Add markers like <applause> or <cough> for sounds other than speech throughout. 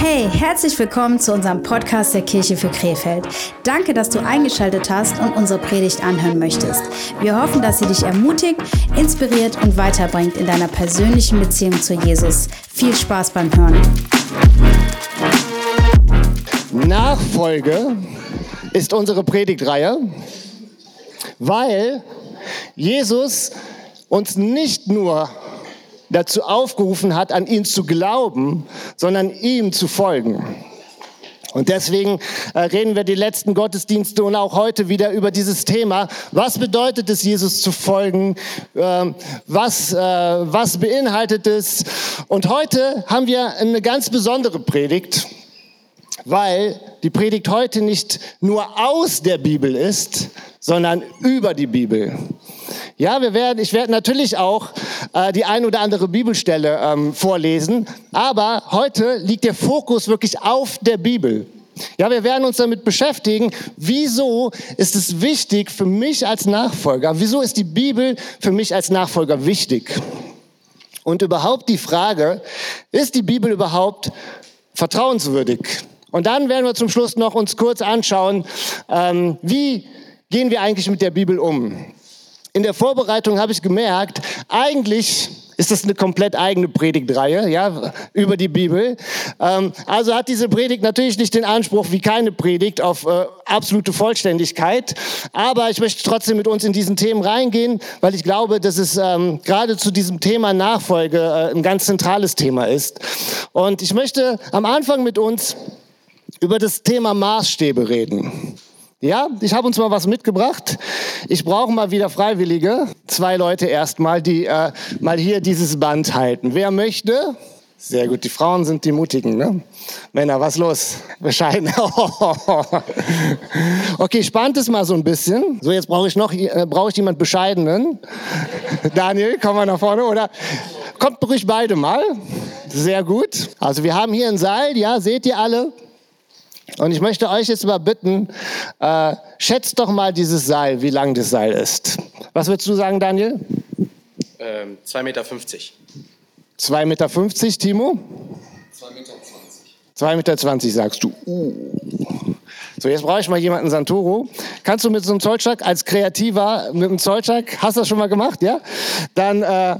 Hey, herzlich willkommen zu unserem Podcast der Kirche für Krefeld. Danke, dass du eingeschaltet hast und unsere Predigt anhören möchtest. Wir hoffen, dass sie dich ermutigt, inspiriert und weiterbringt in deiner persönlichen Beziehung zu Jesus. Viel Spaß beim Hören. Nachfolge ist unsere Predigtreihe, weil Jesus uns nicht nur dazu aufgerufen hat, an ihn zu glauben, sondern ihm zu folgen. Und deswegen äh, reden wir die letzten Gottesdienste und auch heute wieder über dieses Thema. Was bedeutet es, Jesus zu folgen? Ähm, was, äh, was beinhaltet es? Und heute haben wir eine ganz besondere Predigt, weil die Predigt heute nicht nur aus der Bibel ist, sondern über die Bibel. Ja, wir werden, ich werde natürlich auch äh, die ein oder andere Bibelstelle ähm, vorlesen, aber heute liegt der Fokus wirklich auf der Bibel. Ja, wir werden uns damit beschäftigen, wieso ist es wichtig für mich als Nachfolger, wieso ist die Bibel für mich als Nachfolger wichtig? Und überhaupt die Frage, ist die Bibel überhaupt vertrauenswürdig? Und dann werden wir zum Schluss noch uns kurz anschauen, ähm, wie gehen wir eigentlich mit der Bibel um? in der Vorbereitung habe ich gemerkt, eigentlich ist das eine komplett eigene Predigtreihe, ja, über die Bibel. Ähm, also hat diese Predigt natürlich nicht den Anspruch wie keine Predigt auf äh, absolute Vollständigkeit. Aber ich möchte trotzdem mit uns in diesen Themen reingehen, weil ich glaube, dass es ähm, gerade zu diesem Thema Nachfolge äh, ein ganz zentrales Thema ist. Und ich möchte am Anfang mit uns über das Thema Maßstäbe reden. Ja, ich habe uns mal was mitgebracht. Ich brauche mal wieder Freiwillige. Zwei Leute erstmal, die äh, mal hier dieses Band halten. Wer möchte? Sehr gut, die Frauen sind die Mutigen, ne? Männer, was los? Bescheiden. <laughs> okay, spannt es mal so ein bisschen. So, jetzt brauche ich noch, äh, brauche ich jemand Bescheidenen. <laughs> Daniel, komm mal nach vorne, oder? Kommt ruhig beide mal. Sehr gut. Also wir haben hier ein Seil, ja, seht ihr alle? Und ich möchte euch jetzt mal bitten, äh, schätzt doch mal dieses Seil, wie lang das Seil ist. Was würdest du sagen, Daniel? Ähm, 2,50 Meter. 2,50 Meter, Timo? 2,20 Meter. 2,20 Meter sagst du. Uh. So, jetzt brauche ich mal jemanden Santoro. Kannst du mit so einem Zollstock als Kreativer mit einem Zollstock, hast du das schon mal gemacht, ja? Dann, äh,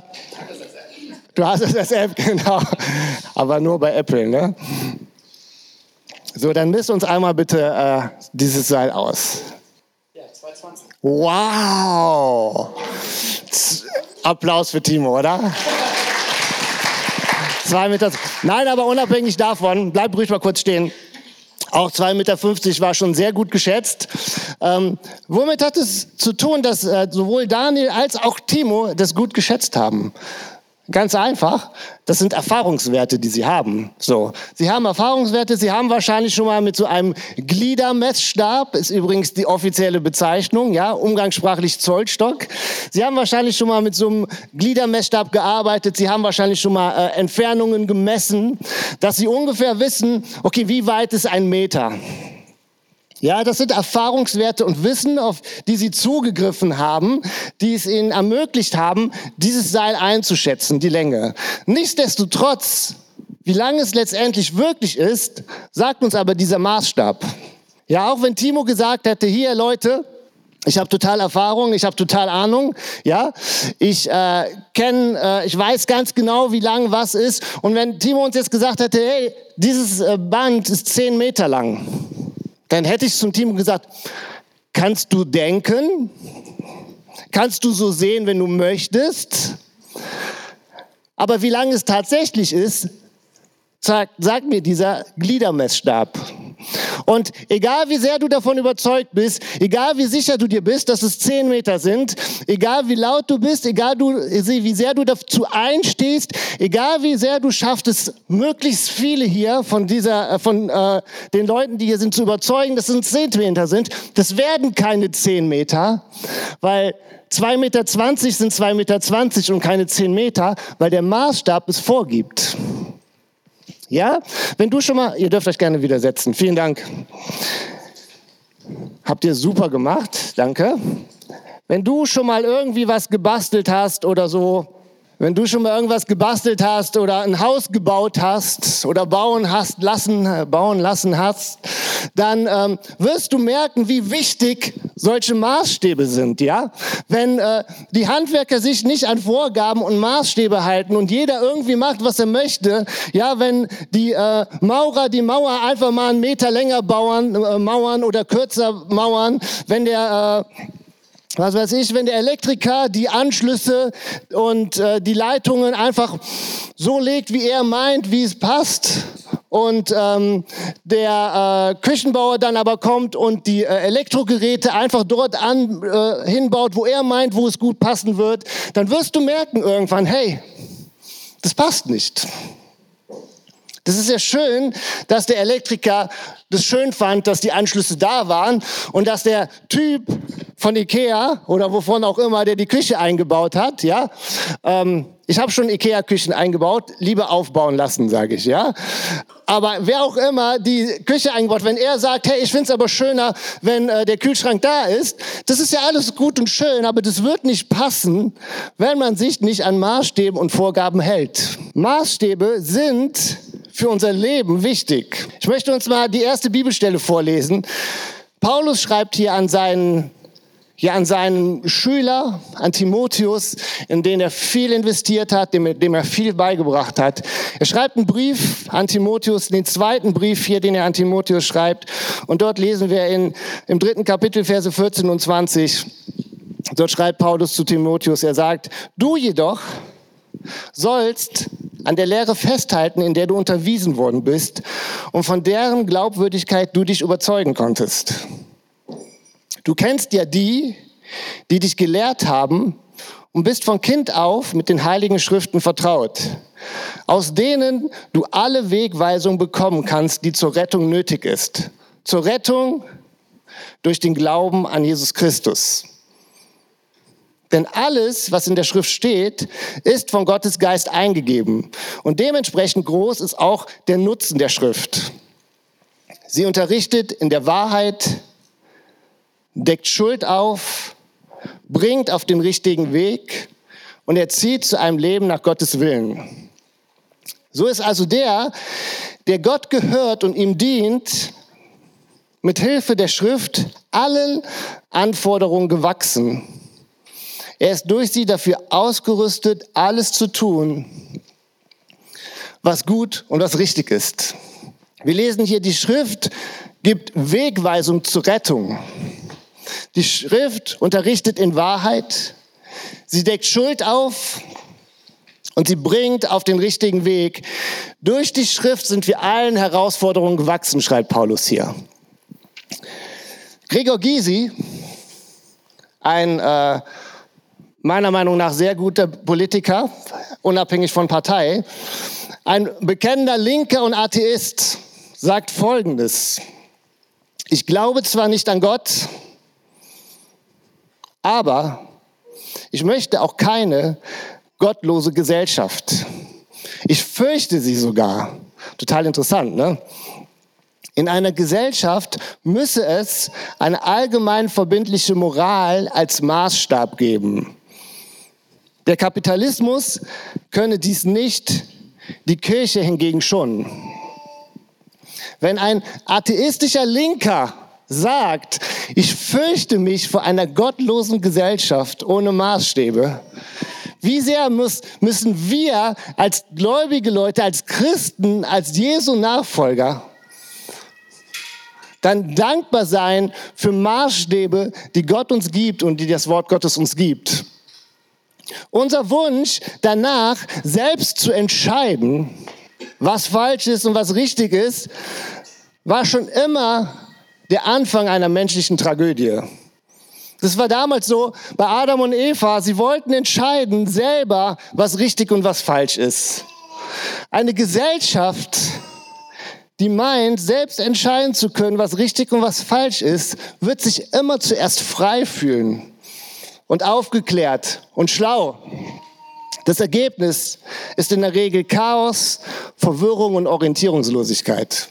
du hast es als App, <laughs> genau. Aber nur bei Apple, ne? So, dann misst uns einmal bitte äh, dieses Seil aus. Ja, 220. Wow! Applaus für Timo, oder? Zwei Meter. Nein, aber unabhängig davon, bleib ruhig mal kurz stehen. Auch 2,50 Meter war schon sehr gut geschätzt. Ähm, womit hat es zu tun, dass äh, sowohl Daniel als auch Timo das gut geschätzt haben? Ganz einfach. Das sind Erfahrungswerte, die Sie haben. So. Sie haben Erfahrungswerte. Sie haben wahrscheinlich schon mal mit so einem Gliedermessstab, ist übrigens die offizielle Bezeichnung, ja, umgangssprachlich Zollstock. Sie haben wahrscheinlich schon mal mit so einem Gliedermessstab gearbeitet. Sie haben wahrscheinlich schon mal äh, Entfernungen gemessen, dass Sie ungefähr wissen, okay, wie weit ist ein Meter? Ja, das sind Erfahrungswerte und Wissen, auf die sie zugegriffen haben, die es ihnen ermöglicht haben, dieses Seil einzuschätzen, die Länge. Nichtsdestotrotz, wie lang es letztendlich wirklich ist, sagt uns aber dieser Maßstab. Ja, auch wenn Timo gesagt hätte, hier Leute, ich habe total Erfahrung, ich habe total Ahnung, ja. Ich äh, kenne, äh, ich weiß ganz genau, wie lang was ist. Und wenn Timo uns jetzt gesagt hätte, hey, dieses äh, Band ist zehn Meter lang, dann hätte ich zum Team gesagt, kannst du denken? Kannst du so sehen, wenn du möchtest? Aber wie lang es tatsächlich ist, sagt, sagt mir dieser Gliedermessstab. Und egal wie sehr du davon überzeugt bist, egal wie sicher du dir bist, dass es zehn Meter sind, egal wie laut du bist, egal du, wie sehr du dazu einstehst, egal wie sehr du schaffst es, möglichst viele hier von dieser, äh, von äh, den Leuten, die hier sind, zu überzeugen, dass es zehn Meter sind, das werden keine zehn Meter, weil 2,20 Meter sind 2,20 Meter und keine 10 Meter, weil der Maßstab es vorgibt. Ja? Wenn du schon mal, ihr dürft euch gerne widersetzen. Vielen Dank. Habt ihr super gemacht. Danke. Wenn du schon mal irgendwie was gebastelt hast oder so, wenn du schon mal irgendwas gebastelt hast oder ein Haus gebaut hast oder bauen hast lassen, äh, bauen lassen hast, dann ähm, wirst du merken, wie wichtig solche Maßstäbe sind, ja? Wenn äh, die Handwerker sich nicht an Vorgaben und Maßstäbe halten und jeder irgendwie macht, was er möchte, ja, wenn die äh, Maurer die Mauer einfach mal einen Meter länger bauen, äh, mauern oder kürzer mauern, wenn der äh, was weiß ich, wenn der Elektriker die Anschlüsse und äh, die Leitungen einfach so legt, wie er meint, wie es passt, und ähm, der äh, Küchenbauer dann aber kommt und die äh, Elektrogeräte einfach dort an, äh, hinbaut, wo er meint, wo es gut passen wird, dann wirst du merken irgendwann, hey, das passt nicht. Das ist ja schön, dass der Elektriker das schön fand, dass die Anschlüsse da waren und dass der Typ von Ikea oder wovon auch immer, der die Küche eingebaut hat, ja, ähm, ich habe schon Ikea-Küchen eingebaut, lieber aufbauen lassen, sage ich, ja. Aber wer auch immer die Küche eingebaut, wenn er sagt, hey, ich finde es aber schöner, wenn äh, der Kühlschrank da ist, das ist ja alles gut und schön, aber das wird nicht passen, wenn man sich nicht an Maßstäben und Vorgaben hält. Maßstäbe sind für unser Leben wichtig. Ich möchte uns mal die erste Bibelstelle vorlesen. Paulus schreibt hier an seinen ja, an seinen Schüler, an Timotheus, in den er viel investiert hat, dem, dem er viel beigebracht hat. Er schreibt einen Brief an Timotheus, den zweiten Brief hier, den er an Timotheus schreibt. Und dort lesen wir in, im dritten Kapitel, Verse 14 und 20. Dort schreibt Paulus zu Timotheus, er sagt, du jedoch sollst an der Lehre festhalten, in der du unterwiesen worden bist und von deren Glaubwürdigkeit du dich überzeugen konntest. Du kennst ja die, die dich gelehrt haben und bist von Kind auf mit den heiligen Schriften vertraut, aus denen du alle Wegweisung bekommen kannst, die zur Rettung nötig ist. Zur Rettung durch den Glauben an Jesus Christus. Denn alles, was in der Schrift steht, ist von Gottes Geist eingegeben. Und dementsprechend groß ist auch der Nutzen der Schrift. Sie unterrichtet in der Wahrheit, deckt Schuld auf, bringt auf den richtigen Weg und erzieht zu einem Leben nach Gottes Willen. So ist also der, der Gott gehört und ihm dient, mit Hilfe der Schrift allen Anforderungen gewachsen. Er ist durch sie dafür ausgerüstet, alles zu tun, was gut und was richtig ist. Wir lesen hier, die Schrift gibt Wegweisung zur Rettung. Die Schrift unterrichtet in Wahrheit, sie deckt Schuld auf und sie bringt auf den richtigen Weg. Durch die Schrift sind wir allen Herausforderungen gewachsen, schreibt Paulus hier. Gregor Gysi, ein äh, meiner Meinung nach sehr guter Politiker, unabhängig von Partei, ein bekennender Linker und Atheist, sagt Folgendes. Ich glaube zwar nicht an Gott, aber ich möchte auch keine gottlose Gesellschaft. Ich fürchte sie sogar. Total interessant, ne? In einer Gesellschaft müsse es eine allgemein verbindliche Moral als Maßstab geben. Der Kapitalismus könne dies nicht, die Kirche hingegen schon. Wenn ein atheistischer Linker sagt, ich fürchte mich vor einer gottlosen Gesellschaft ohne Maßstäbe. Wie sehr muss, müssen wir als gläubige Leute, als Christen, als Jesu Nachfolger dann dankbar sein für Maßstäbe, die Gott uns gibt und die das Wort Gottes uns gibt. Unser Wunsch danach, selbst zu entscheiden, was falsch ist und was richtig ist, war schon immer der Anfang einer menschlichen Tragödie. Das war damals so bei Adam und Eva. Sie wollten entscheiden selber, was richtig und was falsch ist. Eine Gesellschaft, die meint, selbst entscheiden zu können, was richtig und was falsch ist, wird sich immer zuerst frei fühlen und aufgeklärt und schlau. Das Ergebnis ist in der Regel Chaos, Verwirrung und Orientierungslosigkeit.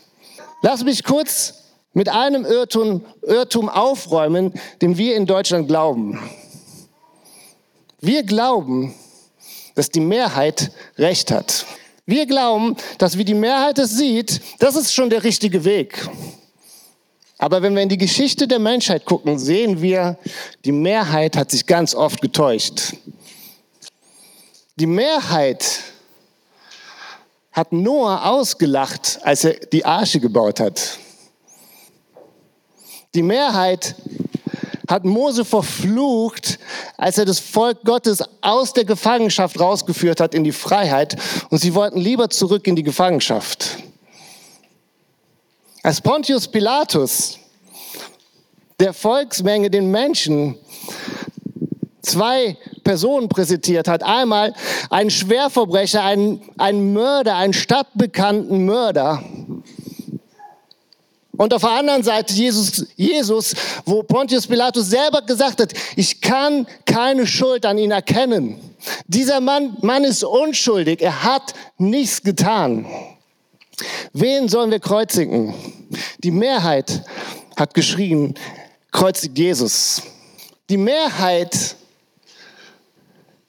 Lass mich kurz mit einem Irrtum, Irrtum aufräumen, den wir in Deutschland glauben. Wir glauben, dass die Mehrheit recht hat. Wir glauben, dass wie die Mehrheit es sieht, das ist schon der richtige Weg. Aber wenn wir in die Geschichte der Menschheit gucken, sehen wir, die Mehrheit hat sich ganz oft getäuscht. Die Mehrheit hat Noah ausgelacht, als er die Arche gebaut hat. Die Mehrheit hat Mose verflucht, als er das Volk Gottes aus der Gefangenschaft rausgeführt hat in die Freiheit und sie wollten lieber zurück in die Gefangenschaft. Als Pontius Pilatus der Volksmenge, den Menschen, zwei Personen präsentiert hat. Einmal einen Schwerverbrecher, einen, einen Mörder, einen stadtbekannten Mörder. Und auf der anderen Seite Jesus, Jesus, wo Pontius Pilatus selber gesagt hat, ich kann keine Schuld an ihn erkennen. Dieser Mann, Mann ist unschuldig, er hat nichts getan. Wen sollen wir kreuzigen? Die Mehrheit hat geschrien, kreuzigt Jesus. Die Mehrheit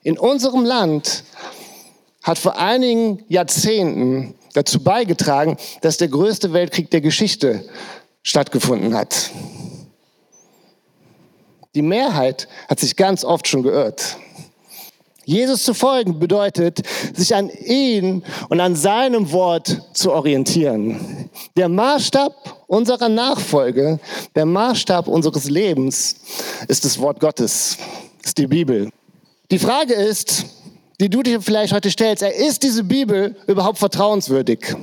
in unserem Land hat vor einigen Jahrzehnten dazu beigetragen, dass der größte Weltkrieg der Geschichte stattgefunden hat. Die Mehrheit hat sich ganz oft schon geirrt. Jesus zu folgen bedeutet, sich an ihn und an seinem Wort zu orientieren. Der Maßstab unserer Nachfolge, der Maßstab unseres Lebens ist das Wort Gottes, ist die Bibel. Die Frage ist, die du dir vielleicht heute stellst, ist diese Bibel überhaupt vertrauenswürdig?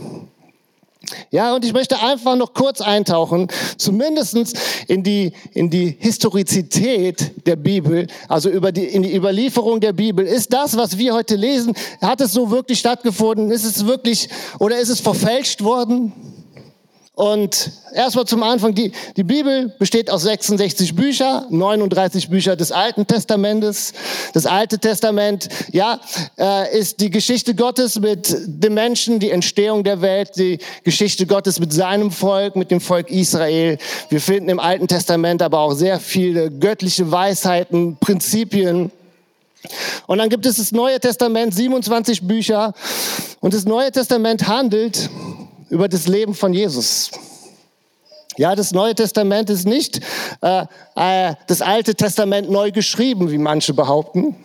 Ja, und ich möchte einfach noch kurz eintauchen, zumindest in die, in die Historizität der Bibel, also über die, in die Überlieferung der Bibel. Ist das, was wir heute lesen, hat es so wirklich stattgefunden? Ist es wirklich, oder ist es verfälscht worden? Und erstmal zum Anfang, die, die Bibel besteht aus 66 Bücher, 39 Bücher des Alten Testamentes. Das Alte Testament, ja, äh, ist die Geschichte Gottes mit dem Menschen, die Entstehung der Welt, die Geschichte Gottes mit seinem Volk, mit dem Volk Israel. Wir finden im Alten Testament aber auch sehr viele göttliche Weisheiten, Prinzipien. Und dann gibt es das Neue Testament, 27 Bücher. Und das Neue Testament handelt über das Leben von Jesus. Ja, das Neue Testament ist nicht äh, äh, das Alte Testament neu geschrieben, wie manche behaupten,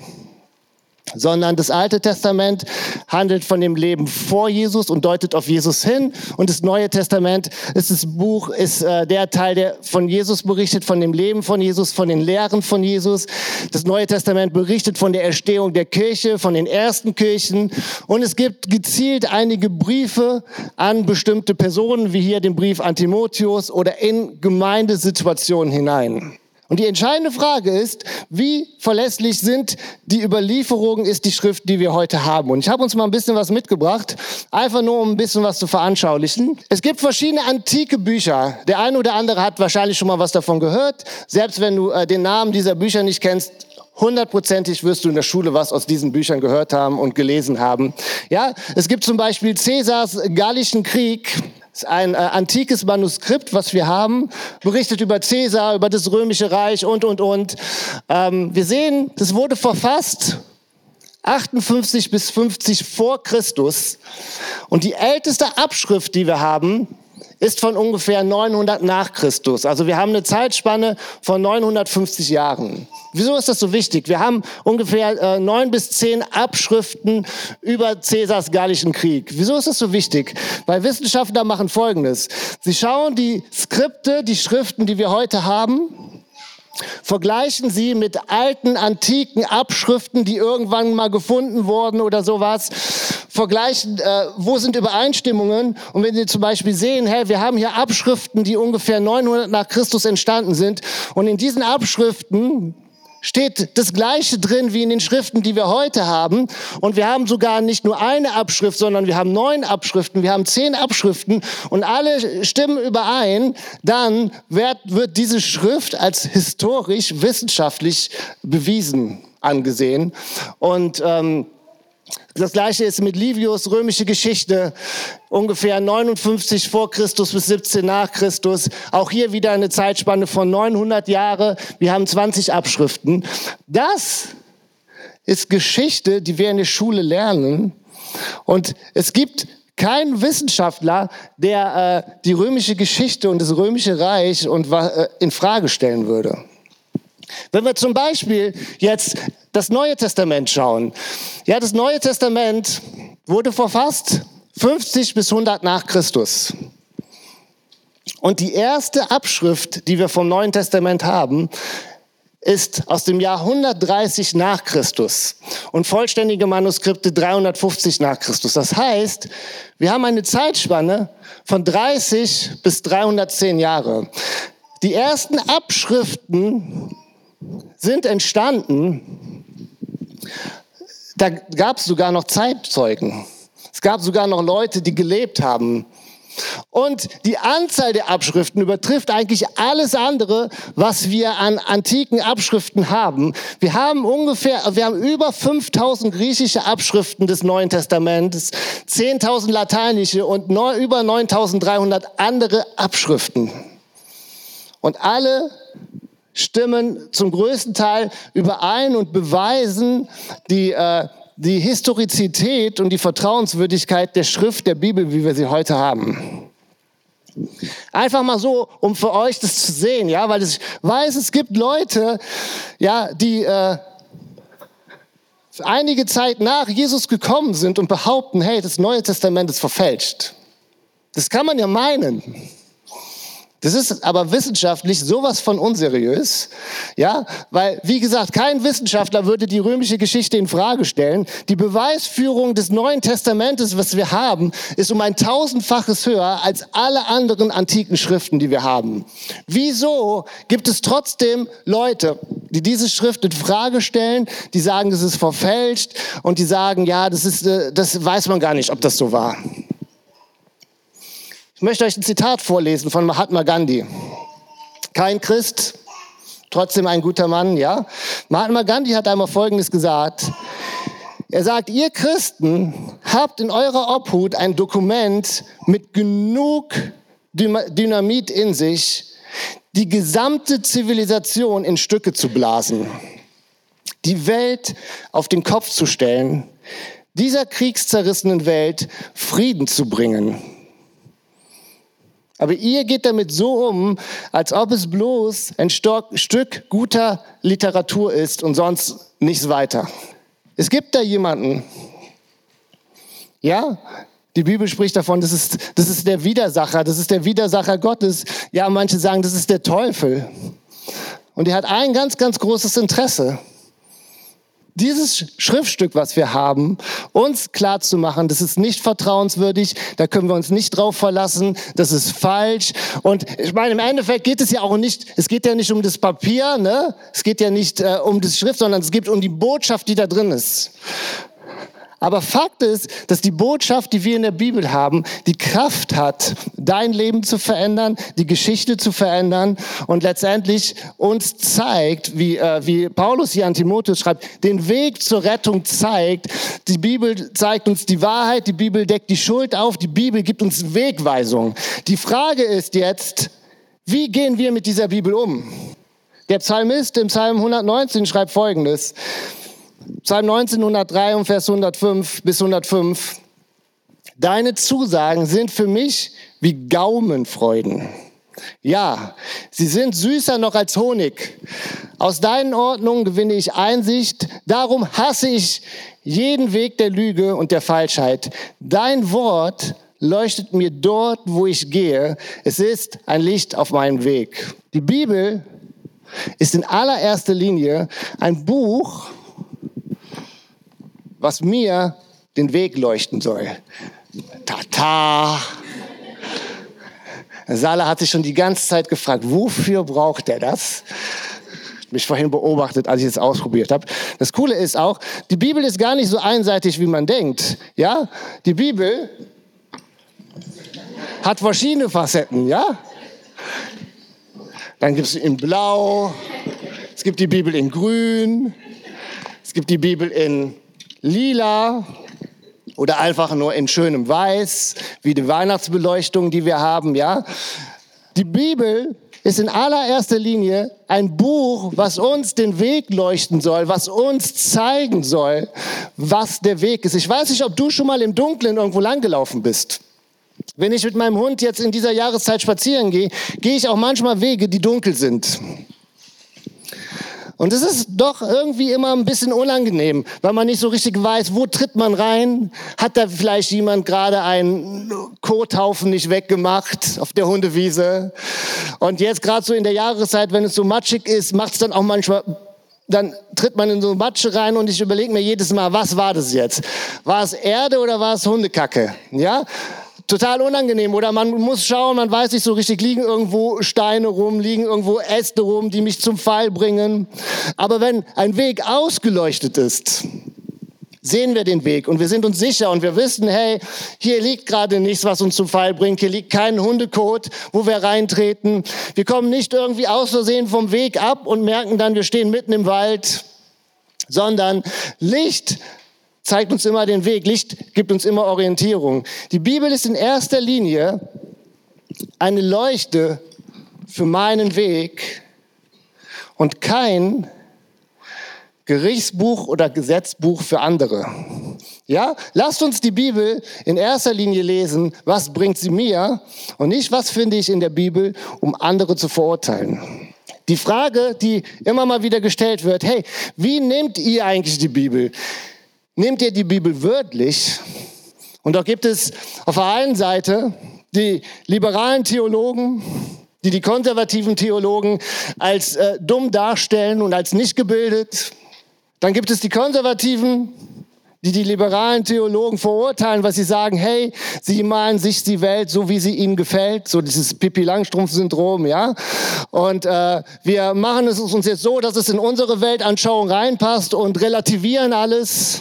sondern das Alte Testament handelt von dem Leben vor Jesus und deutet auf Jesus hin. Und das Neue Testament ist das Buch ist äh, der Teil der von Jesus berichtet von dem Leben von Jesus von den Lehren von Jesus. Das Neue Testament berichtet von der Erstehung der Kirche von den ersten Kirchen. Und es gibt gezielt einige Briefe an bestimmte Personen wie hier den Brief an Timotheus oder in Gemeindesituationen hinein und die entscheidende Frage ist, wie verlässlich sind die Überlieferungen, ist die Schrift, die wir heute haben. Und ich habe uns mal ein bisschen was mitgebracht, einfach nur um ein bisschen was zu veranschaulichen. Es gibt verschiedene antike Bücher. Der eine oder andere hat wahrscheinlich schon mal was davon gehört. Selbst wenn du äh, den Namen dieser Bücher nicht kennst, hundertprozentig wirst du in der Schule was aus diesen Büchern gehört haben und gelesen haben. Ja, es gibt zum Beispiel Cäsars Gallischen Krieg ist ein äh, antikes Manuskript, was wir haben, berichtet über Cäsar, über das römische Reich und, und, und. Ähm, wir sehen, das wurde verfasst 58 bis 50 vor Christus. Und die älteste Abschrift, die wir haben, ist von ungefähr 900 nach Christus. Also wir haben eine Zeitspanne von 950 Jahren. Wieso ist das so wichtig? Wir haben ungefähr äh, neun bis zehn Abschriften über Cäsars Gallischen Krieg. Wieso ist das so wichtig? Weil Wissenschaftler machen Folgendes. Sie schauen die Skripte, die Schriften, die wir heute haben, Vergleichen Sie mit alten, antiken Abschriften, die irgendwann mal gefunden wurden oder sowas. Vergleichen, äh, wo sind Übereinstimmungen? Und wenn Sie zum Beispiel sehen, hey, wir haben hier Abschriften, die ungefähr 900 nach Christus entstanden sind. Und in diesen Abschriften steht das Gleiche drin wie in den Schriften, die wir heute haben. Und wir haben sogar nicht nur eine Abschrift, sondern wir haben neun Abschriften, wir haben zehn Abschriften und alle stimmen überein. Dann wird, wird diese Schrift als historisch, wissenschaftlich bewiesen angesehen. Und ähm, das gleiche ist mit Livius römische Geschichte, ungefähr 59 vor Christus bis 17 nach Christus. Auch hier wieder eine Zeitspanne von 900 Jahre. Wir haben 20 Abschriften. Das ist Geschichte, die wir in der Schule lernen. Und es gibt keinen Wissenschaftler, der äh, die römische Geschichte und das römische Reich und, äh, in Frage stellen würde. Wenn wir zum Beispiel jetzt das Neue Testament schauen. Ja, das Neue Testament wurde verfasst 50 bis 100 nach Christus. Und die erste Abschrift, die wir vom Neuen Testament haben, ist aus dem Jahr 130 nach Christus und vollständige Manuskripte 350 nach Christus. Das heißt, wir haben eine Zeitspanne von 30 bis 310 Jahre. Die ersten Abschriften sind entstanden, da gab es sogar noch Zeitzeugen. Es gab sogar noch Leute, die gelebt haben. Und die Anzahl der Abschriften übertrifft eigentlich alles andere, was wir an antiken Abschriften haben. Wir haben ungefähr, wir haben über 5000 griechische Abschriften des Neuen Testaments, 10.000 lateinische und über 9300 andere Abschriften. Und alle stimmen zum größten Teil überein und beweisen die, äh, die Historizität und die Vertrauenswürdigkeit der Schrift der Bibel, wie wir sie heute haben. Einfach mal so, um für euch das zu sehen, ja, weil ich weiß, es gibt Leute, ja, die äh, einige Zeit nach Jesus gekommen sind und behaupten, hey, das Neue Testament ist verfälscht. Das kann man ja meinen. Das ist aber wissenschaftlich sowas von unseriös, ja, weil wie gesagt, kein Wissenschaftler würde die römische Geschichte in Frage stellen. Die Beweisführung des Neuen Testamentes, was wir haben, ist um ein tausendfaches höher als alle anderen antiken Schriften, die wir haben. Wieso gibt es trotzdem Leute, die diese Schrift in Frage stellen, die sagen, es ist verfälscht und die sagen, ja, das ist, äh, das weiß man gar nicht, ob das so war. Ich möchte euch ein Zitat vorlesen von Mahatma Gandhi. Kein Christ, trotzdem ein guter Mann, ja. Mahatma Gandhi hat einmal Folgendes gesagt. Er sagt, ihr Christen habt in eurer Obhut ein Dokument mit genug Dynamit in sich, die gesamte Zivilisation in Stücke zu blasen, die Welt auf den Kopf zu stellen, dieser kriegszerrissenen Welt Frieden zu bringen. Aber ihr geht damit so um, als ob es bloß ein Stück guter Literatur ist und sonst nichts weiter. Es gibt da jemanden, ja, die Bibel spricht davon, das ist, das ist der Widersacher, das ist der Widersacher Gottes. Ja, manche sagen, das ist der Teufel. Und er hat ein ganz, ganz großes Interesse dieses Schriftstück, was wir haben, uns klar zu machen, das ist nicht vertrauenswürdig, da können wir uns nicht drauf verlassen, das ist falsch. Und ich meine, im Endeffekt geht es ja auch nicht, es geht ja nicht um das Papier, ne? es geht ja nicht äh, um das Schrift, sondern es geht um die Botschaft, die da drin ist. Aber Fakt ist, dass die Botschaft, die wir in der Bibel haben, die Kraft hat, dein Leben zu verändern, die Geschichte zu verändern und letztendlich uns zeigt, wie, äh, wie Paulus hier an Timotheus schreibt, den Weg zur Rettung zeigt. Die Bibel zeigt uns die Wahrheit, die Bibel deckt die Schuld auf, die Bibel gibt uns Wegweisung. Die Frage ist jetzt, wie gehen wir mit dieser Bibel um? Der Psalmist im Psalm 119 schreibt Folgendes. Psalm 1903 und Vers 105 bis 105. Deine Zusagen sind für mich wie Gaumenfreuden. Ja, sie sind süßer noch als Honig. Aus deinen Ordnungen gewinne ich Einsicht. Darum hasse ich jeden Weg der Lüge und der Falschheit. Dein Wort leuchtet mir dort, wo ich gehe. Es ist ein Licht auf meinem Weg. Die Bibel ist in allererster Linie ein Buch, was mir den Weg leuchten soll. Tata. Sala hat sich schon die ganze Zeit gefragt, wofür braucht er das? mich vorhin beobachtet, als ich es ausprobiert habe. Das Coole ist auch, die Bibel ist gar nicht so einseitig, wie man denkt. Ja, die Bibel hat verschiedene Facetten. Ja, dann gibt es in Blau, es gibt die Bibel in Grün, es gibt die Bibel in lila oder einfach nur in schönem Weiß, wie die Weihnachtsbeleuchtung, die wir haben, ja. Die Bibel ist in allererster Linie ein Buch, was uns den Weg leuchten soll, was uns zeigen soll, was der Weg ist. Ich weiß nicht, ob du schon mal im Dunkeln irgendwo langgelaufen bist. Wenn ich mit meinem Hund jetzt in dieser Jahreszeit spazieren gehe, gehe ich auch manchmal Wege, die dunkel sind. Und es ist doch irgendwie immer ein bisschen unangenehm, weil man nicht so richtig weiß, wo tritt man rein? Hat da vielleicht jemand gerade einen Kothaufen nicht weggemacht auf der Hundewiese? Und jetzt gerade so in der Jahreszeit, wenn es so matschig ist, macht es dann auch manchmal dann tritt man in so Matsche rein und ich überlege mir jedes Mal, was war das jetzt? War es Erde oder war es Hundekacke? Ja? Total unangenehm. Oder man muss schauen, man weiß nicht so richtig, liegen irgendwo Steine rum, liegen irgendwo Äste rum, die mich zum Fall bringen. Aber wenn ein Weg ausgeleuchtet ist, sehen wir den Weg und wir sind uns sicher und wir wissen, hey, hier liegt gerade nichts, was uns zum Fall bringt. Hier liegt kein Hundekot, wo wir reintreten. Wir kommen nicht irgendwie aus Versehen vom Weg ab und merken dann, wir stehen mitten im Wald, sondern Licht zeigt uns immer den Weg. Licht gibt uns immer Orientierung. Die Bibel ist in erster Linie eine Leuchte für meinen Weg und kein Gerichtsbuch oder Gesetzbuch für andere. Ja, lasst uns die Bibel in erster Linie lesen, was bringt sie mir und nicht, was finde ich in der Bibel, um andere zu verurteilen. Die Frage, die immer mal wieder gestellt wird, hey, wie nehmt ihr eigentlich die Bibel? Nehmt ihr die Bibel wörtlich? Und da gibt es auf der einen Seite die liberalen Theologen, die die konservativen Theologen als äh, dumm darstellen und als nicht gebildet. Dann gibt es die Konservativen, die die liberalen Theologen verurteilen, was sie sagen, hey, sie malen sich die Welt so, wie sie ihnen gefällt, so dieses Pippi Langstrumpf-Syndrom, ja. Und äh, wir machen es uns jetzt so, dass es in unsere Weltanschauung reinpasst und relativieren alles.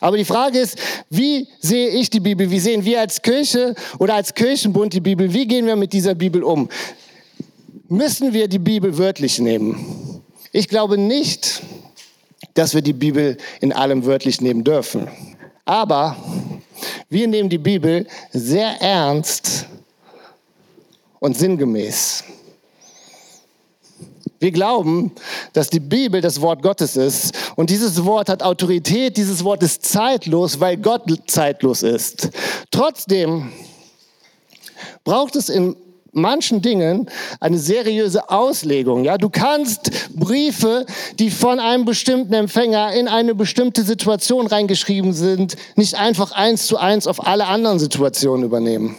Aber die Frage ist, wie sehe ich die Bibel? Wie sehen wir als Kirche oder als Kirchenbund die Bibel? Wie gehen wir mit dieser Bibel um? Müssen wir die Bibel wörtlich nehmen? Ich glaube nicht, dass wir die Bibel in allem wörtlich nehmen dürfen. Aber wir nehmen die Bibel sehr ernst und sinngemäß. Wir glauben, dass die Bibel das Wort Gottes ist und dieses Wort hat Autorität, dieses Wort ist zeitlos, weil Gott zeitlos ist. Trotzdem braucht es in manchen Dingen eine seriöse Auslegung. Ja, du kannst Briefe, die von einem bestimmten Empfänger in eine bestimmte Situation reingeschrieben sind, nicht einfach eins zu eins auf alle anderen Situationen übernehmen.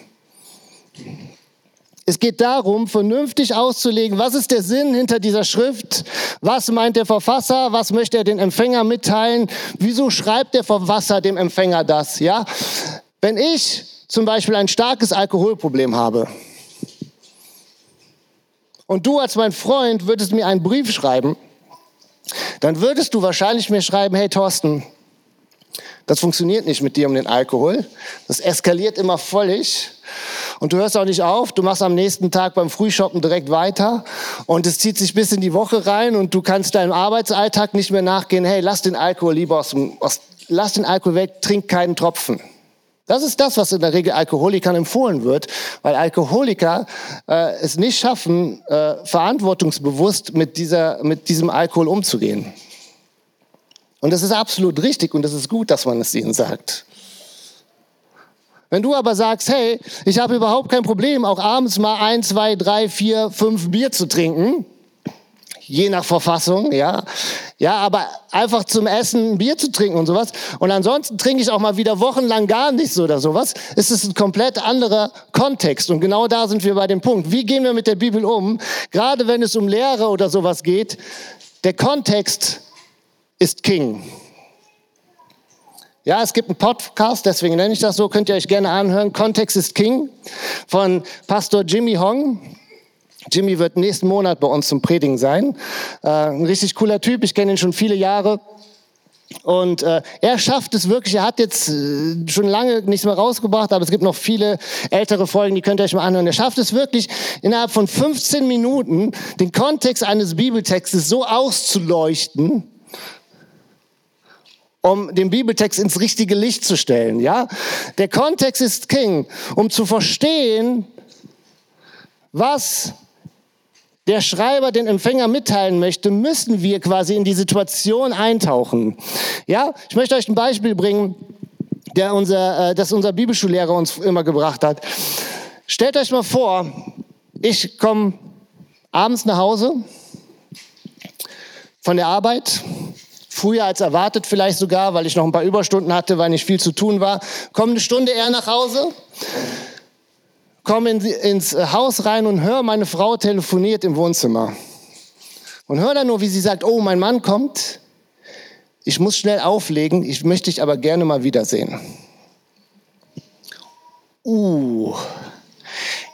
Es geht darum, vernünftig auszulegen, was ist der Sinn hinter dieser Schrift? Was meint der Verfasser? Was möchte er den Empfänger mitteilen? Wieso schreibt der Verfasser dem Empfänger das? Ja? Wenn ich zum Beispiel ein starkes Alkoholproblem habe und du als mein Freund würdest mir einen Brief schreiben, dann würdest du wahrscheinlich mir schreiben, hey Thorsten, das funktioniert nicht mit dir um den Alkohol. Das eskaliert immer völlig. Und du hörst auch nicht auf, du machst am nächsten Tag beim Frühshoppen direkt weiter und es zieht sich bis in die Woche rein und du kannst deinem Arbeitsalltag nicht mehr nachgehen, hey, lass den Alkohol lieber aus dem, aus, lass den Alkohol weg, trink keinen Tropfen. Das ist das, was in der Regel Alkoholikern empfohlen wird, weil Alkoholiker äh, es nicht schaffen, äh, verantwortungsbewusst mit, dieser, mit diesem Alkohol umzugehen. Und das ist absolut richtig und das ist gut, dass man es ihnen sagt. Wenn du aber sagst, hey, ich habe überhaupt kein Problem, auch abends mal ein, zwei, drei, vier, fünf Bier zu trinken, je nach Verfassung, ja. Ja, aber einfach zum Essen Bier zu trinken und sowas. Und ansonsten trinke ich auch mal wieder wochenlang gar nichts oder sowas. Ist es ein komplett anderer Kontext. Und genau da sind wir bei dem Punkt. Wie gehen wir mit der Bibel um? Gerade wenn es um Lehre oder sowas geht. Der Kontext ist King. Ja, es gibt einen Podcast, deswegen nenne ich das so, könnt ihr euch gerne anhören. Kontext ist King von Pastor Jimmy Hong. Jimmy wird nächsten Monat bei uns zum Predigen sein. Äh, ein richtig cooler Typ, ich kenne ihn schon viele Jahre. Und äh, er schafft es wirklich, er hat jetzt äh, schon lange nichts mehr rausgebracht, aber es gibt noch viele ältere Folgen, die könnt ihr euch mal anhören. Er schafft es wirklich, innerhalb von 15 Minuten den Kontext eines Bibeltextes so auszuleuchten, um den Bibeltext ins richtige Licht zu stellen. Ja, der Kontext ist King, um zu verstehen, was der Schreiber den Empfänger mitteilen möchte, müssen wir quasi in die Situation eintauchen. Ja, ich möchte euch ein Beispiel bringen, der unser, äh, das unser Bibelschullehrer uns immer gebracht hat. Stellt euch mal vor, ich komme abends nach Hause von der Arbeit, früher als erwartet vielleicht sogar, weil ich noch ein paar Überstunden hatte, weil nicht viel zu tun war, komme eine Stunde eher nach Hause. Komme in, ins Haus rein und höre, meine Frau telefoniert im Wohnzimmer. Und höre dann nur, wie sie sagt, oh, mein Mann kommt, ich muss schnell auflegen, ich möchte dich aber gerne mal wiedersehen. Uh,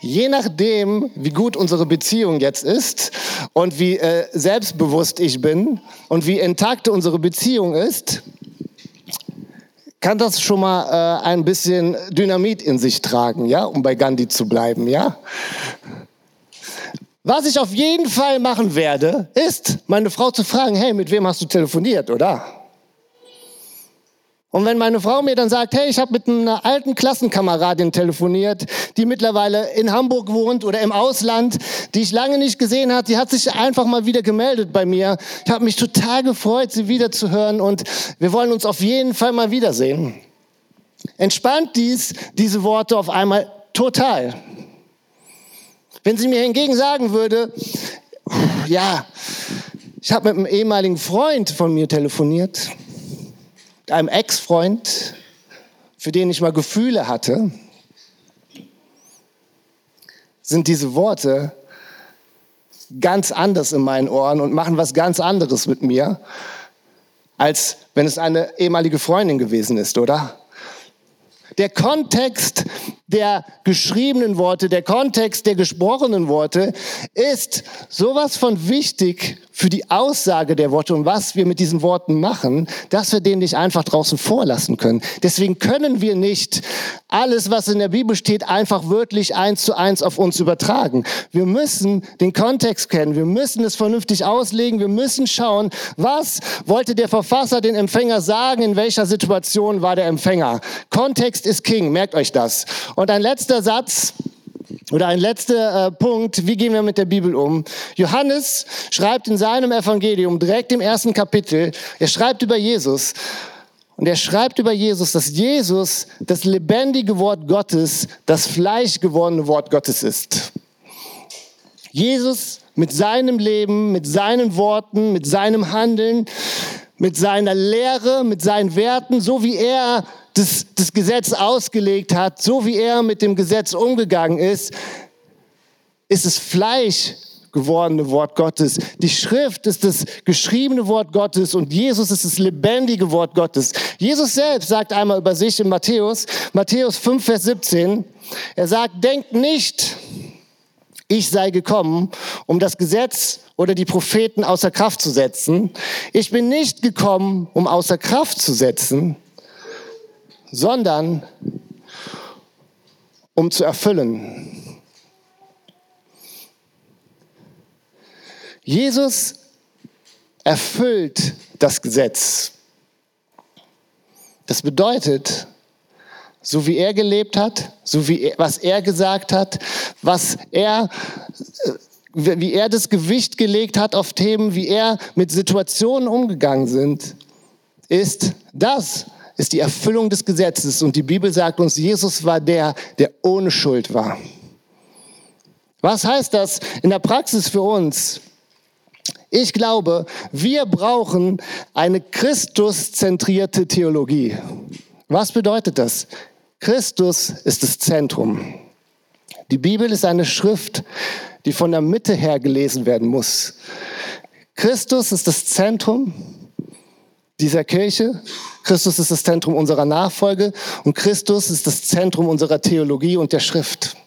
je nachdem, wie gut unsere Beziehung jetzt ist und wie äh, selbstbewusst ich bin und wie intakt unsere Beziehung ist, kann das schon mal äh, ein bisschen Dynamit in sich tragen, ja, um bei Gandhi zu bleiben, ja. Was ich auf jeden Fall machen werde, ist, meine Frau zu fragen, hey, mit wem hast du telefoniert, oder? Und wenn meine Frau mir dann sagt, hey, ich habe mit einer alten Klassenkameradin telefoniert, die mittlerweile in Hamburg wohnt oder im Ausland, die ich lange nicht gesehen habe, die hat sich einfach mal wieder gemeldet bei mir. Ich habe mich total gefreut, sie wiederzuhören und wir wollen uns auf jeden Fall mal wiedersehen. Entspannt dies, diese Worte auf einmal total. Wenn sie mir hingegen sagen würde, ja, ich habe mit einem ehemaligen Freund von mir telefoniert, einem Ex-Freund, für den ich mal Gefühle hatte, sind diese Worte ganz anders in meinen Ohren und machen was ganz anderes mit mir, als wenn es eine ehemalige Freundin gewesen ist, oder? Der Kontext der geschriebenen Worte, der Kontext der gesprochenen Worte ist sowas von wichtig für die Aussage der Worte und was wir mit diesen Worten machen, dass wir den nicht einfach draußen vorlassen können. Deswegen können wir nicht alles, was in der Bibel steht, einfach wörtlich eins zu eins auf uns übertragen. Wir müssen den Kontext kennen, wir müssen es vernünftig auslegen, wir müssen schauen, was wollte der Verfasser den Empfänger sagen, in welcher Situation war der Empfänger. Kontext ist King, merkt euch das. Und ein letzter Satz, oder ein letzter äh, Punkt, wie gehen wir mit der Bibel um? Johannes schreibt in seinem Evangelium direkt im ersten Kapitel, er schreibt über Jesus und er schreibt über Jesus, dass Jesus das lebendige Wort Gottes, das fleischgewordene Wort Gottes ist. Jesus mit seinem Leben, mit seinen Worten, mit seinem Handeln, mit seiner Lehre, mit seinen Werten, so wie er das, das Gesetz ausgelegt hat, so wie er mit dem Gesetz umgegangen ist, ist es Fleisch gewordene Wort Gottes. Die Schrift ist das geschriebene Wort Gottes und Jesus ist das lebendige Wort Gottes. Jesus selbst sagt einmal über sich in Matthäus, Matthäus 5, Vers 17, er sagt, denkt nicht, ich sei gekommen, um das Gesetz oder die Propheten außer Kraft zu setzen. Ich bin nicht gekommen, um außer Kraft zu setzen, sondern um zu erfüllen. Jesus erfüllt das Gesetz. Das bedeutet, so wie er gelebt hat, so wie er, was er gesagt hat, was er, äh, wie er das Gewicht gelegt hat auf Themen, wie er mit Situationen umgegangen sind, ist das, ist die Erfüllung des Gesetzes. Und die Bibel sagt uns, Jesus war der, der ohne Schuld war. Was heißt das in der Praxis für uns? Ich glaube, wir brauchen eine Christuszentrierte Theologie. Was bedeutet das? Christus ist das Zentrum. Die Bibel ist eine Schrift, die von der Mitte her gelesen werden muss. Christus ist das Zentrum dieser Kirche. Christus ist das Zentrum unserer Nachfolge und Christus ist das Zentrum unserer Theologie und der Schrift.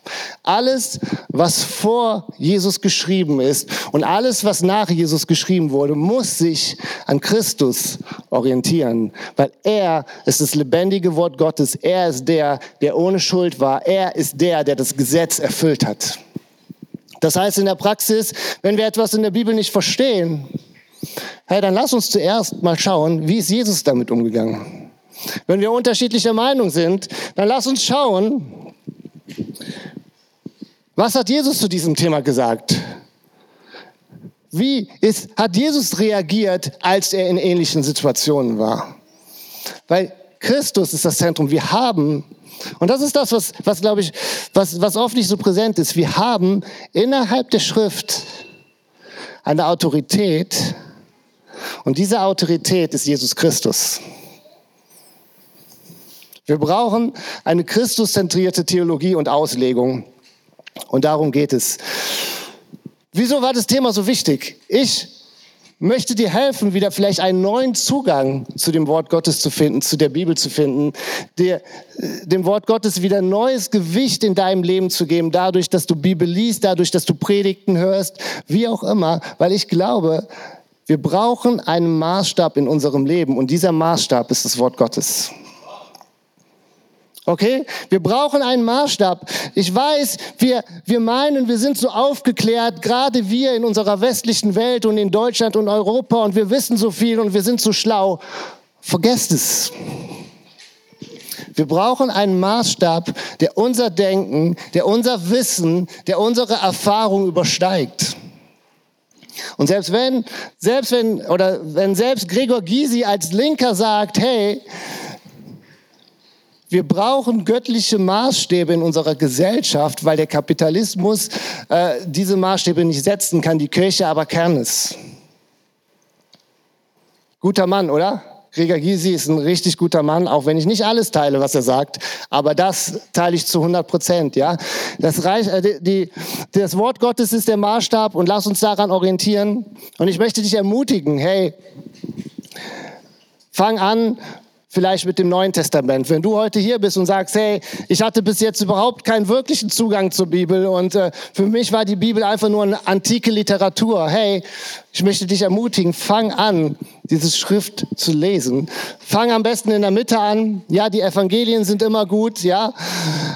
Alles, was vor Jesus geschrieben ist und alles, was nach Jesus geschrieben wurde, muss sich an Christus orientieren, weil er ist das lebendige Wort Gottes. Er ist der, der ohne Schuld war. Er ist der, der das Gesetz erfüllt hat. Das heißt in der Praxis, wenn wir etwas in der Bibel nicht verstehen, Hey, dann lass uns zuerst mal schauen, wie ist Jesus damit umgegangen. Wenn wir unterschiedlicher Meinung sind, dann lass uns schauen, was hat Jesus zu diesem Thema gesagt? Wie ist, hat Jesus reagiert, als er in ähnlichen Situationen war? Weil Christus ist das Zentrum. Wir haben, und das ist das, was, was glaube ich, was, was oft nicht so präsent ist. Wir haben innerhalb der Schrift eine Autorität, und diese Autorität ist Jesus Christus. Wir brauchen eine christuszentrierte Theologie und Auslegung. Und darum geht es. Wieso war das Thema so wichtig? Ich möchte dir helfen, wieder vielleicht einen neuen Zugang zu dem Wort Gottes zu finden, zu der Bibel zu finden, dir, dem Wort Gottes wieder neues Gewicht in deinem Leben zu geben, dadurch, dass du Bibel liest, dadurch, dass du Predigten hörst, wie auch immer, weil ich glaube, wir brauchen einen Maßstab in unserem Leben und dieser Maßstab ist das Wort Gottes. Okay? Wir brauchen einen Maßstab. Ich weiß, wir, wir meinen, wir sind so aufgeklärt, gerade wir in unserer westlichen Welt und in Deutschland und Europa und wir wissen so viel und wir sind so schlau. Vergesst es. Wir brauchen einen Maßstab, der unser Denken, der unser Wissen, der unsere Erfahrung übersteigt. Und selbst wenn, selbst wenn, oder wenn selbst Gregor Gysi als Linker sagt, hey, wir brauchen göttliche Maßstäbe in unserer Gesellschaft, weil der Kapitalismus äh, diese Maßstäbe nicht setzen kann, die Kirche aber kann es. Guter Mann, oder? Gregor Gysi ist ein richtig guter Mann, auch wenn ich nicht alles teile, was er sagt, aber das teile ich zu 100 Prozent. Ja, das, Reich, äh, die, das Wort Gottes ist der Maßstab und lass uns daran orientieren. Und ich möchte dich ermutigen, hey, fang an, vielleicht mit dem Neuen Testament. Wenn du heute hier bist und sagst, hey, ich hatte bis jetzt überhaupt keinen wirklichen Zugang zur Bibel und äh, für mich war die Bibel einfach nur eine antike Literatur. Hey, ich möchte dich ermutigen, fang an, diese Schrift zu lesen. Fang am besten in der Mitte an. Ja, die Evangelien sind immer gut, ja.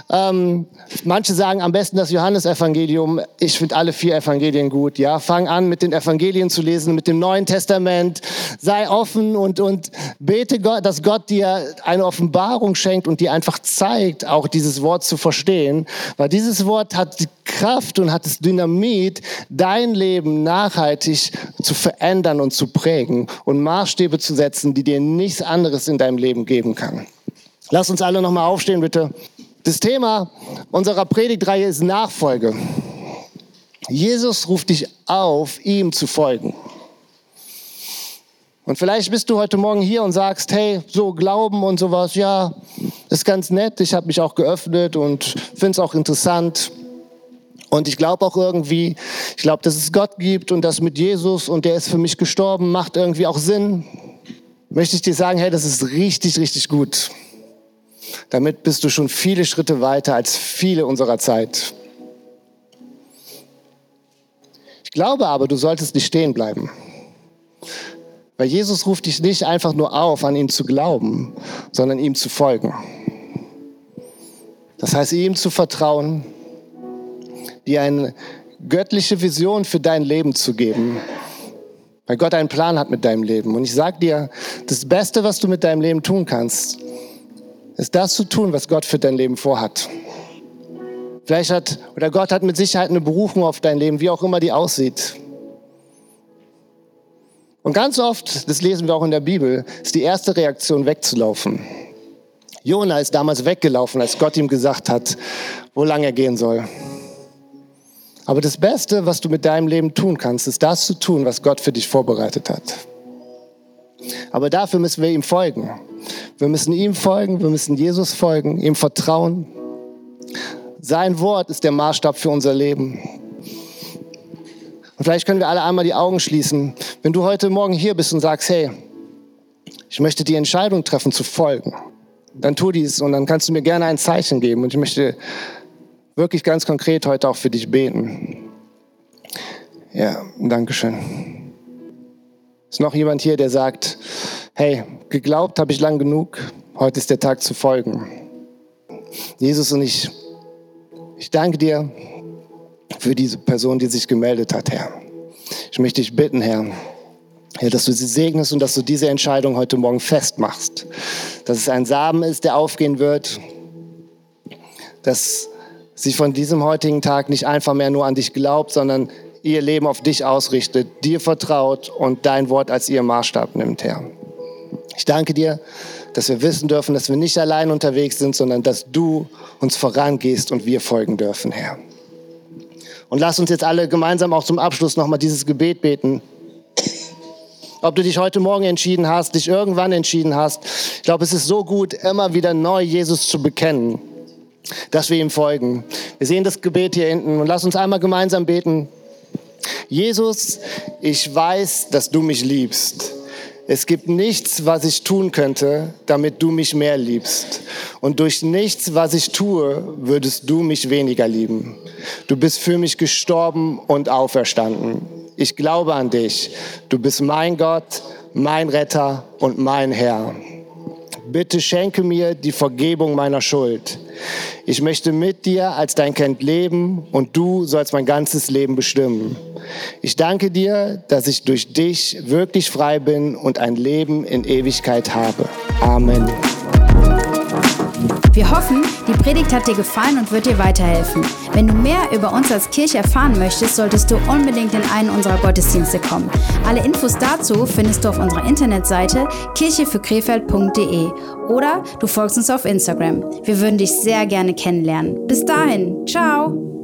Ähm, manche sagen am besten das Johannesevangelium. Ich finde alle vier Evangelien gut, ja. Fang an, mit den Evangelien zu lesen, mit dem Neuen Testament. Sei offen und, und bete Gott, dass Gott dir eine Offenbarung schenkt und dir einfach zeigt, auch dieses Wort zu verstehen. Weil dieses Wort hat die Kraft und hat das Dynamit, dein Leben nachhaltig zu verändern und zu prägen und Maßstäbe zu setzen, die dir nichts anderes in deinem Leben geben kann. Lass uns alle nochmal aufstehen, bitte. Das Thema unserer Predigtreihe ist Nachfolge. Jesus ruft dich auf, ihm zu folgen. Und vielleicht bist du heute Morgen hier und sagst, hey, so Glauben und sowas, ja, ist ganz nett. Ich habe mich auch geöffnet und finde es auch interessant. Und ich glaube auch irgendwie, ich glaube, dass es Gott gibt und das mit Jesus und der ist für mich gestorben, macht irgendwie auch Sinn. Möchte ich dir sagen, hey, das ist richtig, richtig gut. Damit bist du schon viele Schritte weiter als viele unserer Zeit. Ich glaube aber, du solltest nicht stehen bleiben. Weil Jesus ruft dich nicht einfach nur auf, an ihn zu glauben, sondern ihm zu folgen. Das heißt, ihm zu vertrauen, dir eine göttliche Vision für dein Leben zu geben. Weil Gott einen Plan hat mit deinem Leben. Und ich sage dir, das Beste, was du mit deinem Leben tun kannst, ist das zu tun, was Gott für dein Leben vorhat. Vielleicht hat, oder Gott hat mit Sicherheit eine Berufung auf dein Leben, wie auch immer die aussieht. Und ganz oft, das lesen wir auch in der Bibel, ist die erste Reaktion wegzulaufen. Jona ist damals weggelaufen, als Gott ihm gesagt hat, wo lang er gehen soll. Aber das Beste, was du mit deinem Leben tun kannst, ist das zu tun, was Gott für dich vorbereitet hat. Aber dafür müssen wir ihm folgen. Wir müssen ihm folgen, wir müssen Jesus folgen, ihm vertrauen. Sein Wort ist der Maßstab für unser Leben. Und vielleicht können wir alle einmal die Augen schließen. Wenn du heute Morgen hier bist und sagst, hey, ich möchte die Entscheidung treffen zu folgen, dann tu dies und dann kannst du mir gerne ein Zeichen geben. Und ich möchte wirklich ganz konkret heute auch für dich beten. Ja, danke schön. Ist noch jemand hier, der sagt, hey, geglaubt habe ich lang genug, heute ist der Tag zu folgen. Jesus und ich, ich danke dir für diese Person, die sich gemeldet hat, Herr. Ich möchte dich bitten, Herr, Herr, dass du sie segnest und dass du diese Entscheidung heute Morgen festmachst. Dass es ein Samen ist, der aufgehen wird. Dass sie von diesem heutigen Tag nicht einfach mehr nur an dich glaubt, sondern ihr Leben auf dich ausrichtet, dir vertraut und dein Wort als ihr Maßstab nimmt, Herr. Ich danke dir, dass wir wissen dürfen, dass wir nicht allein unterwegs sind, sondern dass du uns vorangehst und wir folgen dürfen, Herr. Und lass uns jetzt alle gemeinsam auch zum Abschluss nochmal dieses Gebet beten. Ob du dich heute Morgen entschieden hast, dich irgendwann entschieden hast. Ich glaube, es ist so gut, immer wieder neu Jesus zu bekennen, dass wir ihm folgen. Wir sehen das Gebet hier hinten und lass uns einmal gemeinsam beten. Jesus, ich weiß, dass du mich liebst. Es gibt nichts, was ich tun könnte, damit du mich mehr liebst. Und durch nichts, was ich tue, würdest du mich weniger lieben. Du bist für mich gestorben und auferstanden. Ich glaube an dich. Du bist mein Gott, mein Retter und mein Herr. Bitte schenke mir die Vergebung meiner Schuld. Ich möchte mit dir als dein Kind leben und du sollst mein ganzes Leben bestimmen. Ich danke dir, dass ich durch dich wirklich frei bin und ein Leben in Ewigkeit habe. Amen. Wir hoffen, die Predigt hat dir gefallen und wird dir weiterhelfen. Wenn du mehr über uns als Kirche erfahren möchtest, solltest du unbedingt in einen unserer Gottesdienste kommen. Alle Infos dazu findest du auf unserer Internetseite kirchefürkrefeld.de oder du folgst uns auf Instagram. Wir würden dich sehr gerne kennenlernen. Bis dahin, ciao!